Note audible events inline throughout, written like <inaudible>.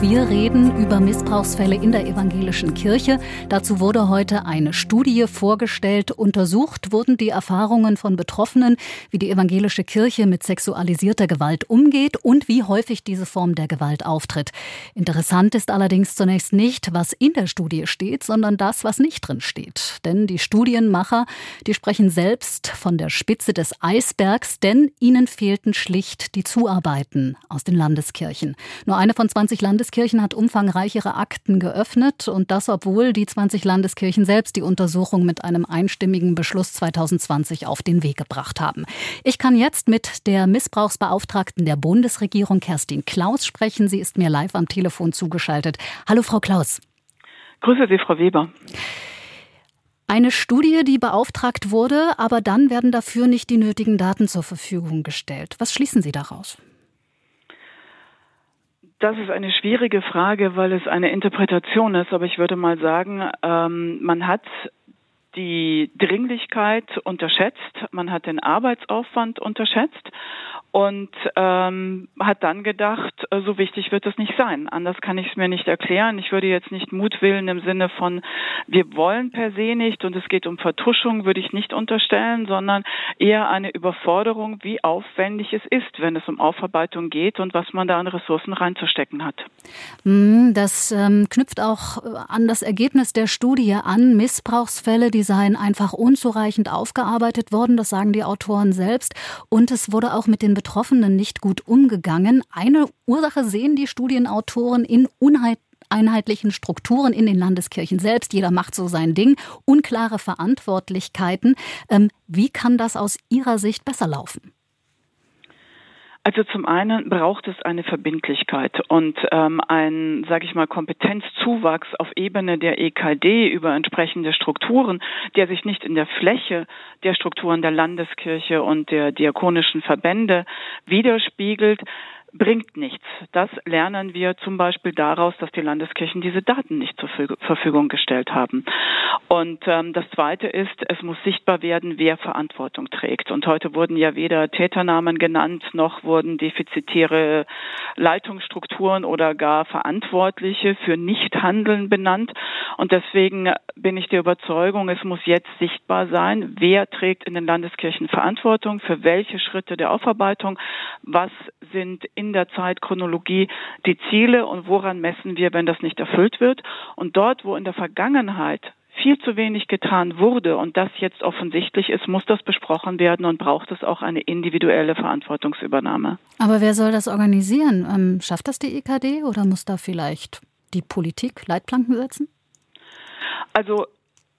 Wir reden über Missbrauchsfälle in der evangelischen Kirche. Dazu wurde heute eine Studie vorgestellt. Untersucht wurden die Erfahrungen von Betroffenen, wie die evangelische Kirche mit sexualisierter Gewalt umgeht und wie häufig diese Form der Gewalt auftritt. Interessant ist allerdings zunächst nicht, was in der Studie steht, sondern das, was nicht drin steht. Denn die Studienmacher, die sprechen selbst von der Spitze des Eisbergs, denn ihnen fehlten schlicht die Zuarbeiten aus den Landeskirchen. Nur eine von 20 Landeskirchen Landeskirchen hat umfangreichere Akten geöffnet und das, obwohl die 20 Landeskirchen selbst die Untersuchung mit einem einstimmigen Beschluss 2020 auf den Weg gebracht haben. Ich kann jetzt mit der Missbrauchsbeauftragten der Bundesregierung, Kerstin Klaus, sprechen. Sie ist mir live am Telefon zugeschaltet. Hallo, Frau Klaus. Grüße Sie, Frau Weber. Eine Studie, die beauftragt wurde, aber dann werden dafür nicht die nötigen Daten zur Verfügung gestellt. Was schließen Sie daraus? Das ist eine schwierige Frage, weil es eine Interpretation ist. Aber ich würde mal sagen, ähm, man hat die Dringlichkeit unterschätzt, man hat den Arbeitsaufwand unterschätzt und ähm, hat dann gedacht, äh, so wichtig wird es nicht sein. Anders kann ich es mir nicht erklären. Ich würde jetzt nicht Mutwillen im Sinne von, wir wollen per se nicht und es geht um Vertuschung, würde ich nicht unterstellen, sondern eher eine Überforderung, wie aufwendig es ist, wenn es um Aufarbeitung geht und was man da an Ressourcen reinzustecken hat. Hm, das ähm, knüpft auch äh, an das Ergebnis der Studie an. Missbrauchsfälle, die seien einfach unzureichend aufgearbeitet worden, das sagen die Autoren selbst. Und es wurde auch mit den Betroffenen nicht gut umgegangen. Eine Ursache sehen die Studienautoren in Unheit einheitlichen Strukturen in den Landeskirchen selbst. Jeder macht so sein Ding. Unklare Verantwortlichkeiten. Ähm, wie kann das aus Ihrer Sicht besser laufen? Also zum einen braucht es eine Verbindlichkeit und ähm, ein, sage ich mal, Kompetenzzuwachs auf Ebene der EKD über entsprechende Strukturen, der sich nicht in der Fläche der Strukturen der Landeskirche und der diakonischen Verbände widerspiegelt, bringt nichts. Das lernen wir zum Beispiel daraus, dass die Landeskirchen diese Daten nicht zur Verfügung gestellt haben. Und ähm, das Zweite ist, es muss sichtbar werden, wer Verantwortung trägt. Und heute wurden ja weder Täternamen genannt, noch wurden defizitäre Leitungsstrukturen oder gar Verantwortliche für Nichthandeln benannt. Und deswegen bin ich der Überzeugung, es muss jetzt sichtbar sein, wer trägt in den Landeskirchen Verantwortung, für welche Schritte der Aufarbeitung, was sind in der Zeitchronologie die Ziele und woran messen wir, wenn das nicht erfüllt wird. Und dort, wo in der Vergangenheit viel zu wenig getan wurde und das jetzt offensichtlich ist, muss das besprochen werden und braucht es auch eine individuelle Verantwortungsübernahme. Aber wer soll das organisieren? Ähm, schafft das die EKD oder muss da vielleicht die Politik Leitplanken setzen? Also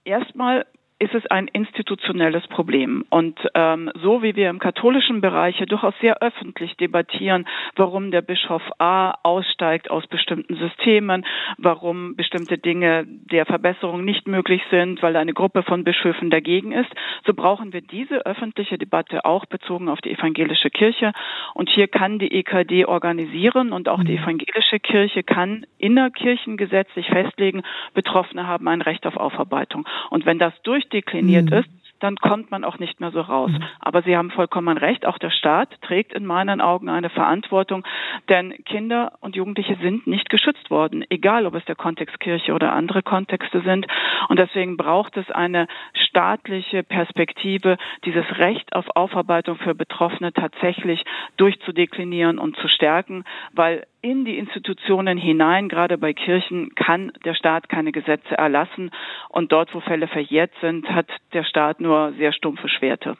erstmal ist es ein institutionelles Problem. Und ähm, so wie wir im katholischen Bereich ja durchaus sehr öffentlich debattieren, warum der Bischof A aussteigt aus bestimmten Systemen, warum bestimmte Dinge der Verbesserung nicht möglich sind, weil eine Gruppe von Bischöfen dagegen ist, so brauchen wir diese öffentliche Debatte auch bezogen auf die evangelische Kirche. Und hier kann die EKD organisieren und auch die mhm. evangelische Kirche kann innerkirchengesetzlich festlegen, Betroffene haben ein Recht auf Aufarbeitung. Und wenn das durch durchdekliniert mhm. ist, dann kommt man auch nicht mehr so raus. Mhm. Aber Sie haben vollkommen recht, auch der Staat trägt in meinen Augen eine Verantwortung, denn Kinder und Jugendliche sind nicht geschützt worden, egal ob es der Kontext Kirche oder andere Kontexte sind. Und deswegen braucht es eine staatliche Perspektive, dieses Recht auf Aufarbeitung für Betroffene tatsächlich durchzudeklinieren und zu stärken, weil in die Institutionen hinein, gerade bei Kirchen, kann der Staat keine Gesetze erlassen. Und dort, wo Fälle verjährt sind, hat der Staat nur sehr stumpfe Schwerte.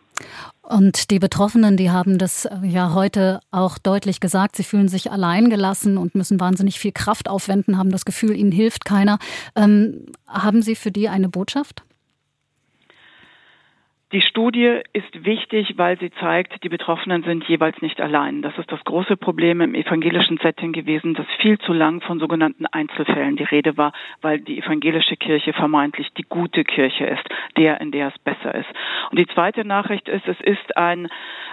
Und die Betroffenen, die haben das äh, ja heute auch deutlich gesagt. Sie fühlen sich alleingelassen und müssen wahnsinnig viel Kraft aufwenden, haben das Gefühl, ihnen hilft keiner. Ähm, haben Sie für die eine Botschaft? Die Studie ist wichtig, weil sie zeigt, die Betroffenen sind jeweils nicht allein. Das ist das große Problem im evangelischen Setting gewesen, dass viel zu lang von sogenannten Einzelfällen die Rede war, weil die evangelische Kirche vermeintlich die gute Kirche ist, der, in der es besser ist. Und die zweite Nachricht ist, es ist ein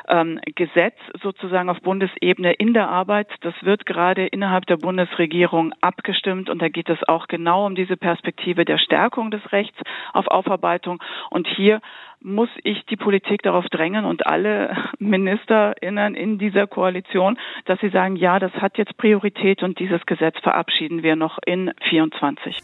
ähm, Gesetz sozusagen auf Bundesebene in der Arbeit. Das wird gerade innerhalb der Bundesregierung abgestimmt und da geht es auch genau um diese Perspektive der Stärkung des Rechts auf Aufarbeitung. Und hier muss ich die Politik darauf drängen und alle <laughs> MinisterInnen in dieser Koalition, dass sie sagen, ja, das hat jetzt Priorität und dieses Gesetz verabschieden wir noch in 24.